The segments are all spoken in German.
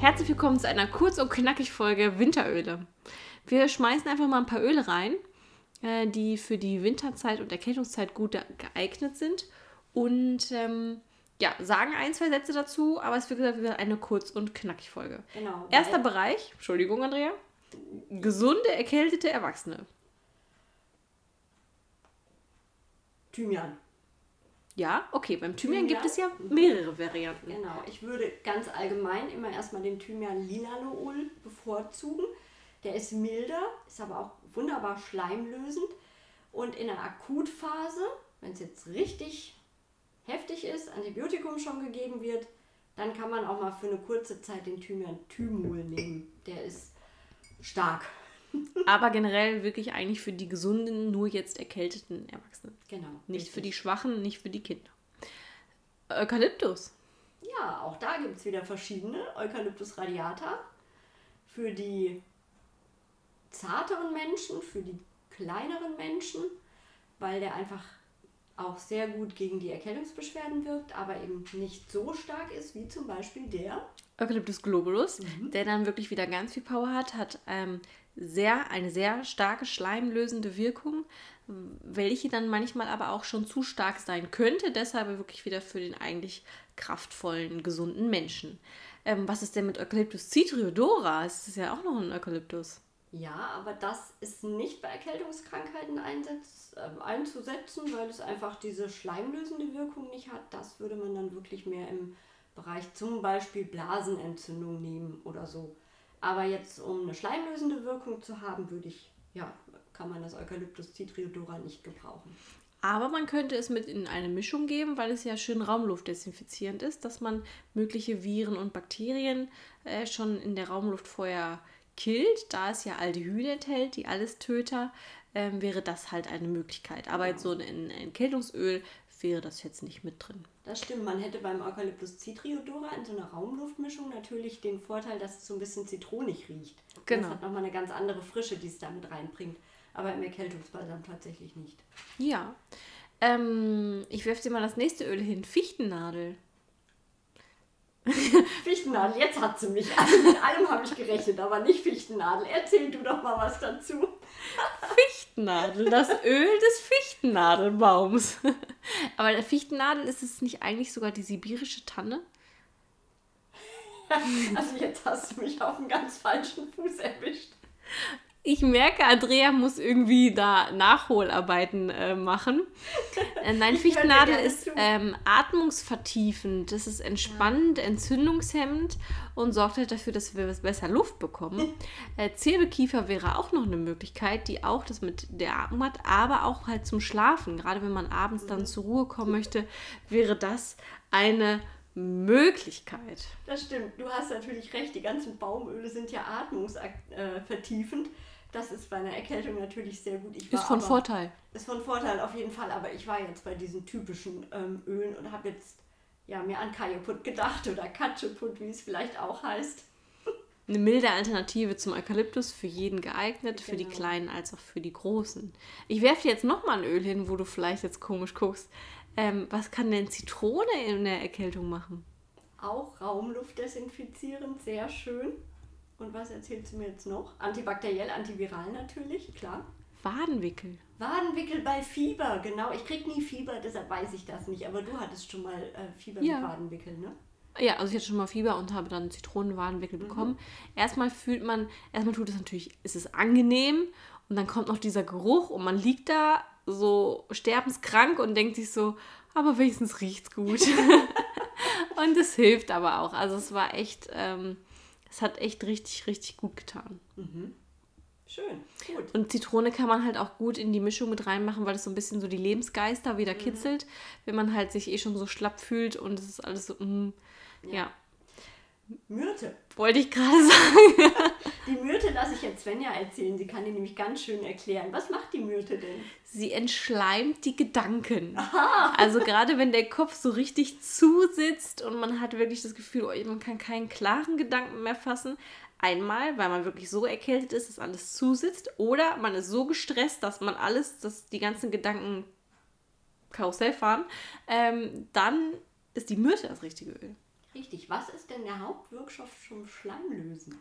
Herzlich willkommen zu einer kurz und knackig Folge Winteröle. Wir schmeißen einfach mal ein paar Öle rein, äh, die für die Winterzeit und Erkältungszeit gut geeignet sind und ähm, ja, sagen ein, zwei Sätze dazu, aber es wird gesagt, eine kurz und knackig Folge. Genau. Erster Bereich, Entschuldigung, Andrea. Gesunde, erkältete Erwachsene. Thymian. Ja, okay, beim Thymian Thymian. gibt es ja mehrere Varianten. Genau. Ich würde ganz allgemein immer erstmal den Thymian Linalool bevorzugen. Der ist milder, ist aber auch wunderbar schleimlösend. Und in der Akutphase, wenn es jetzt richtig heftig ist, Antibiotikum schon gegeben wird, dann kann man auch mal für eine kurze Zeit den Thymian Thymol nehmen. Der ist stark. Aber generell wirklich eigentlich für die gesunden, nur jetzt erkälteten Erwachsenen. Genau. Nicht für die richtig. Schwachen, nicht für die Kinder. Eukalyptus. Ja, auch da gibt es wieder verschiedene. Eucalyptus radiata für die zarteren Menschen, für die kleineren Menschen, weil der einfach auch sehr gut gegen die Erkältungsbeschwerden wirkt, aber eben nicht so stark ist wie zum Beispiel der. Eucalyptus globulus, Mhm. der dann wirklich wieder ganz viel Power hat, hat ähm, sehr, eine sehr starke schleimlösende Wirkung, welche dann manchmal aber auch schon zu stark sein könnte, deshalb wirklich wieder für den eigentlich kraftvollen, gesunden Menschen. Ähm, was ist denn mit Eucalyptus citriodora? Das ist ja auch noch ein Eukalyptus. Ja, aber das ist nicht bei Erkältungskrankheiten einsetz, äh, einzusetzen, weil es einfach diese schleimlösende Wirkung nicht hat. Das würde man dann wirklich mehr im Bereich zum Beispiel Blasenentzündung nehmen oder so. Aber jetzt, um eine schleimlösende Wirkung zu haben, würde ich, ja, kann man das Eucalyptus citriodora nicht gebrauchen. Aber man könnte es mit in eine Mischung geben, weil es ja schön raumluftdesinfizierend ist, dass man mögliche Viren und Bakterien äh, schon in der Raumluft vorher killt. Da es ja Aldehyde enthält, die Allestöter, ähm, wäre das halt eine Möglichkeit. Aber jetzt so ein, Entkältungsöl wäre das jetzt nicht mit drin. Das stimmt, man hätte beim Eucalyptus citriodora in so einer Raumluftmischung natürlich den Vorteil, dass es so ein bisschen zitronig riecht. Und Genau. Das hat nochmal eine ganz andere Frische, die es damit reinbringt. Aber im Erkältungsbalsam tatsächlich nicht. Ja. Ähm, ich werfe dir mal das nächste Öl hin. Fichtennadel. Fichtennadel, jetzt hat sie mich. Also mit allem habe ich gerechnet, aber nicht Fichtennadel. Erzähl du doch mal was dazu. Fichtennadel, das Öl des Fichtennadelbaums. Aber der Fichtennadel ist es nicht eigentlich sogar die sibirische Tanne? Also jetzt hast du mich auf einen ganz falschen Fuß erwischt. Ich merke, Andrea muss irgendwie da Nachholarbeiten äh, machen. Äh, nein, Fichtennadel ist ähm, atmungsvertiefend. Das ist entspannend, entzündungshemmend und sorgt halt dafür, dass wir besser Luft bekommen. äh, Zirbelkiefer wäre auch noch eine Möglichkeit, die auch das mit der Atmung hat, aber auch halt zum Schlafen. Gerade wenn man abends Mhm. dann zur Ruhe kommen möchte, wäre das eine Möglichkeit. Das stimmt, du hast natürlich recht. Die ganzen Baumöle sind ja atmungsvertiefend. Das ist bei einer Erkältung natürlich sehr gut. Ist von aber, Vorteil. Ist von Vorteil auf jeden Fall, aber ich war jetzt bei diesen typischen ähm, Ölen und habe jetzt ja, mir an Kajeput gedacht oder Katscheput, wie es vielleicht auch heißt. Eine milde Alternative zum Eukalyptus, für jeden geeignet, für die Genau. Kleinen als auch für die Großen. Ich werfe dir jetzt nochmal ein Öl hin, wo du vielleicht jetzt komisch guckst. Ähm, was kann denn Zitrone in der Erkältung machen? Auch Raumluft desinfizierend, sehr schön. Und was erzählst du mir jetzt noch? Antibakteriell, antiviral natürlich, klar. Wadenwickel. Wadenwickel bei Fieber, genau. Ich krieg nie Fieber, deshalb weiß ich das nicht. Aber du hattest schon mal äh, Fieber Ja. mit Wadenwickel, ne? Ja, also ich hatte schon mal Fieber und habe dann Zitronenwadenwickel bekommen. Erstmal fühlt man, erstmal tut es natürlich, ist es angenehm und dann kommt noch dieser Geruch und man liegt da so sterbenskrank und denkt sich so, aber wenigstens riecht's gut. und es hilft aber auch. Also es war echt, ähm, es hat echt richtig, richtig gut getan. Schön, gut. Und Zitrone kann man halt auch gut in die Mischung mit reinmachen, weil es so ein bisschen so die Lebensgeister wieder Mhm. kitzelt, wenn man halt sich eh schon so schlapp fühlt und es ist alles so, mm, ja. Myrte. Wollte ich gerade sagen. Die Myrte lasse ich jetzt Svenja erzählen. Sie kann die nämlich ganz schön erklären. Was macht die Myrte denn? Sie entschleimt die Gedanken. Also gerade wenn der Kopf so richtig zusitzt und man hat wirklich das Gefühl, oh, man kann keinen klaren Gedanken mehr fassen. Einmal, weil man wirklich so erkältet ist, dass alles zusitzt. Oder man ist so gestresst, dass man alles, dass die ganzen Gedanken Karussell fahren. Ähm, dann ist die Myrte das richtige Öl. Richtig. Was ist denn der Hauptwirkstoff zum Schleimlösen?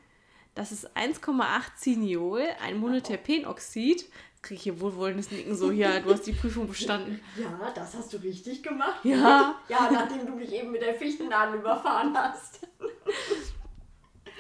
Das ist 1,8 Ciniol, ein Monoterpenoxid. Kriege ich hier wohlwollendes Nicken so, ja, du hast die Prüfung bestanden. Ja, das hast du richtig gemacht. Ja. Ja, nachdem du mich eben mit der Fichtennadel überfahren hast.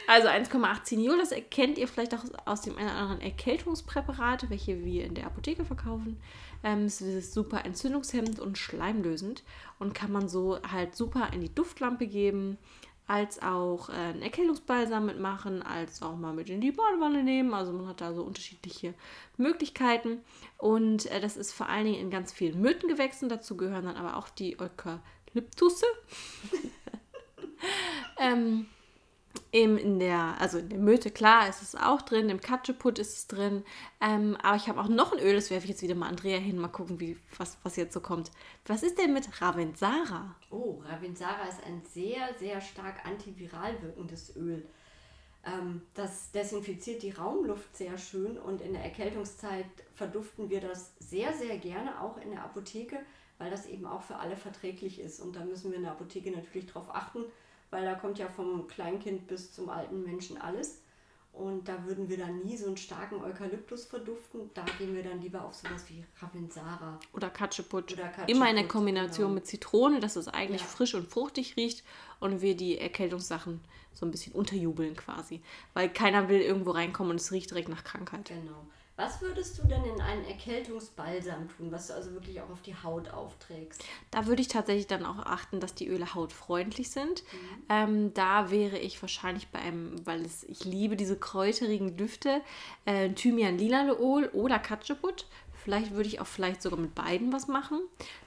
Also 1,8 Ciniol, das erkennt ihr vielleicht auch aus dem einen oder anderen Erkältungspräparat, welche wir in der Apotheke verkaufen. Ähm, es ist super entzündungshemmend und schleimlösend und kann man so halt super in die Duftlampe geben, als auch äh, einen Erkältungsbalsam mitmachen, als auch mal mit in die Badewanne nehmen. Also man hat da so unterschiedliche Möglichkeiten. Und äh, das ist vor allen Dingen in ganz vielen Myrtengewächsen. Dazu gehören dann aber auch die Eukalyptusse. ähm, im, in der, also in der Myrte, klar, ist es auch drin, im Katscheput ist es drin. Ähm, aber ich habe auch noch ein Öl, das werfe ich jetzt wieder mal Andrea hin, mal gucken, wie, was, was jetzt so kommt. Was ist denn mit Ravensara? Oh, Ravensara ist ein sehr, sehr stark antiviral wirkendes Öl. Ähm, das desinfiziert die Raumluft sehr schön und in der Erkältungszeit verduften wir das sehr, sehr gerne, auch in der Apotheke, weil das eben auch für alle verträglich ist. Und da müssen wir in der Apotheke natürlich drauf achten, weil da kommt ja vom Kleinkind bis zum alten Menschen alles. Und da würden wir dann nie so einen starken Eukalyptus verduften. Da gehen wir dann lieber auf sowas wie Ravensara. Oder Katscheput. Oder Katscheput, Immer in der Kombination genau. mit Zitrone, dass es eigentlich Ja. frisch und fruchtig riecht und wir die Erkältungssachen so ein bisschen unterjubeln quasi. Weil keiner will irgendwo reinkommen und es riecht direkt nach Krankheit. Genau. Was würdest du denn in einen Erkältungsbalsam tun, was du also wirklich auch auf die Haut aufträgst? Da würde ich tatsächlich dann auch achten, dass die Öle hautfreundlich sind. Ähm, da wäre ich wahrscheinlich bei einem, weil es, ich liebe diese kräuterigen Düfte, äh, Thymian Lilaneol oder Katscheput. Vielleicht würde ich auch vielleicht sogar mit beiden was machen.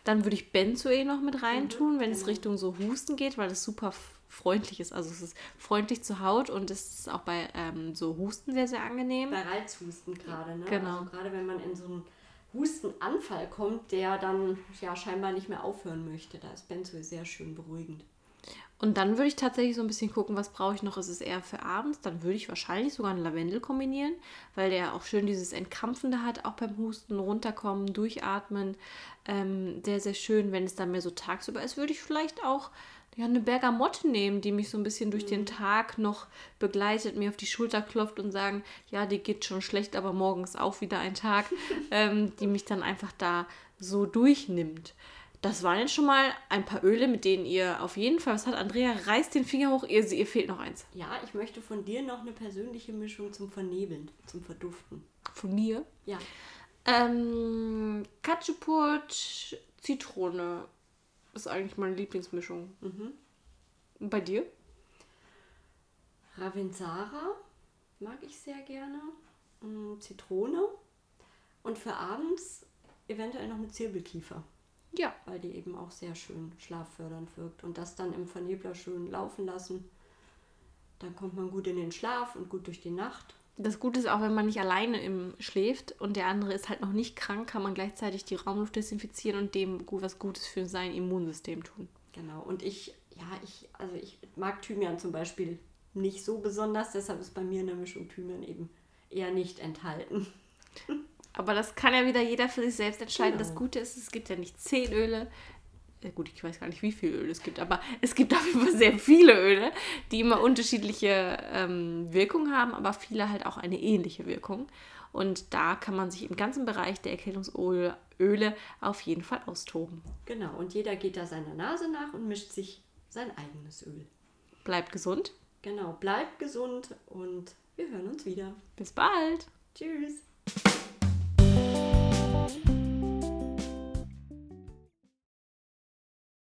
Dann würde ich Benzoe noch mit reintun, wenn es Richtung so Husten geht, weil es super freundlich ist. Also es ist freundlich zur Haut und es ist auch bei ähm, so Husten sehr, sehr angenehm. Bei Reizhusten gerade, ne? Genau. Also gerade wenn man in so einen Hustenanfall kommt, der dann ja scheinbar nicht mehr aufhören möchte, da ist Benzoe sehr schön beruhigend. Und dann würde ich tatsächlich so ein bisschen gucken, was brauche ich noch. Ist es eher für abends? Dann würde ich wahrscheinlich sogar einen Lavendel kombinieren, weil der auch schön dieses Entkrampfende hat, auch beim Husten, runterkommen, durchatmen. Ähm, sehr, sehr schön. Wenn es dann mehr so tagsüber ist, würde ich vielleicht auch ja, eine Bergamotte nehmen, die mich so ein bisschen durch den Tag noch begleitet, mir auf die Schulter klopft und sagen, ja, die geht schon schlecht, aber morgen ist auch wieder ein Tag, ähm, die mich dann einfach da so durchnimmt. Das waren jetzt schon mal ein paar Öle, mit denen ihr auf jeden Fall, was hat Andrea, reißt den Finger hoch, ihr, ihr fehlt noch eins. Ja, ich möchte von dir noch eine persönliche Mischung zum Vernebeln, zum Verduften. Von mir. Ja, Ähm, Katscheput, Zitrone. Ist eigentlich meine Lieblingsmischung. mhm. Und bei dir? Ravensara mag ich sehr gerne. Mm, Zitrone. Und für abends eventuell noch mit Zirbelkiefer, Ja. weil die eben auch sehr schön schlaffördernd wirkt. Und das dann im Vernebler schön laufen lassen. Dann kommt man gut in den Schlaf und gut durch die Nacht. Das Gute ist auch, wenn man nicht alleine im schläft und der andere ist halt noch nicht krank, kann man gleichzeitig die Raumluft desinfizieren und dem was Gutes für sein Immunsystem tun. Genau. Und ich, ja, ich, also ich mag Thymian zum Beispiel nicht so besonders, deshalb ist bei mir in der Mischung Thymian eben eher nicht enthalten. Aber das kann ja wieder jeder für sich selbst entscheiden. Genau. Das Gute ist, es gibt ja nicht zehn Öle. Äh, gut, ich weiß gar nicht, wie viele Öle es gibt, aber es gibt auf jeden Fall sehr viele Öle, die immer unterschiedliche ähm, Wirkungen haben, aber viele halt auch eine ähnliche Wirkung. Und da kann man sich im ganzen Bereich der Erkältungsöle Öle auf jeden Fall austoben. Genau. Und jeder geht da seiner Nase nach und mischt sich sein eigenes Öl. Bleibt gesund. Genau. Bleibt gesund und wir hören uns wieder. Bis bald. Tschüss.